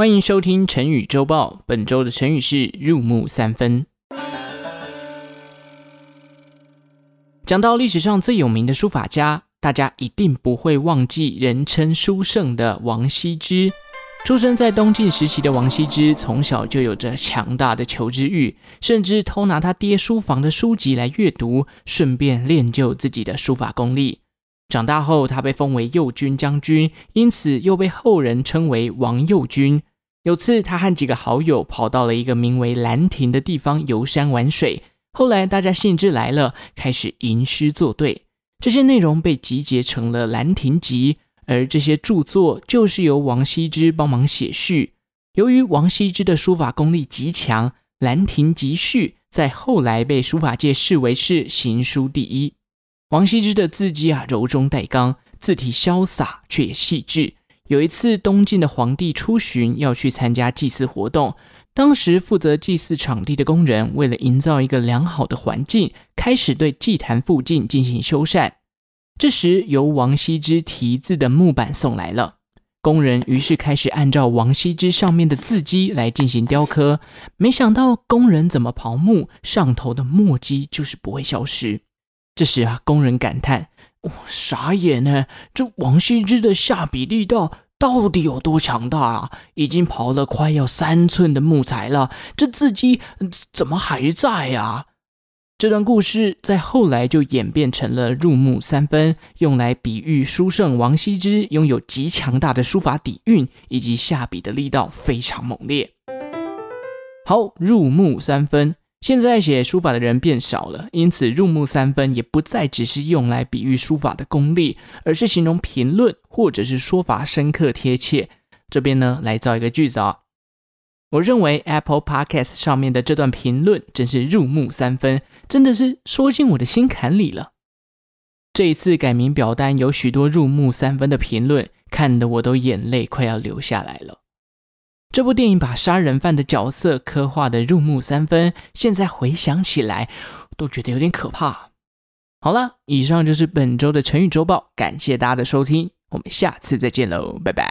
欢迎收听成语周报。本周的成语是“入木三分”。讲到历史上最有名的书法家，大家一定不会忘记人称书圣的王羲之。出生在东晋时期的王羲之，从小就有着强大的求知欲，甚至偷拿他爹书房的书籍来阅读，顺便练就自己的书法功力。长大后，他被封为右军将军，因此又被后人称为王右军。有次，他和几个好友跑到了一个名为兰亭的地方游山玩水。后来，大家兴致来了，开始吟诗作对。这些内容被集结成了《兰亭集》，而这些著作就是由王羲之帮忙写序。由于王羲之的书法功力极强，《兰亭集序》在后来被书法界视为是行书第一。王羲之的字迹啊，柔中带刚，字体潇洒却也细致。有一次，东晋的皇帝出巡，要去参加祭祀活动。当时负责祭祀场地的工人，为了营造一个良好的环境，开始对祭坛附近进行修缮。这时，由王羲之题字的木板送来了，工人于是开始按照王羲之上面的字迹来进行雕刻。没想到，工人怎么刨木，上头的墨迹就是不会消失。这时啊，工人感叹。哦，傻眼呢！这王羲之的下笔力道到底有多强大啊？已经刨了快要三寸的木材了，这字迹怎么还在呀？这段故事在后来就演变成了“入木三分”，用来比喻书圣王羲之拥有极强大的书法底蕴，以及下笔的力道非常猛烈。好，入木三分。现在写书法的人变少了，因此入木三分也不再只是用来比喻书法的功力，而是形容评论或者是说法深刻贴切。这边呢，来造一个句子啊、我认为 Apple Podcast 上面的这段评论真是入木三分，真的是说进我的心坎里了。这一次改名表单有许多入木三分的评论，看得我都眼泪快要流下来了。这部电影把杀人犯的角色刻画的入木三分，现在回想起来都觉得有点可怕。好了，以上就是本周的成语周报，感谢大家的收听，我们下次再见喽，拜拜。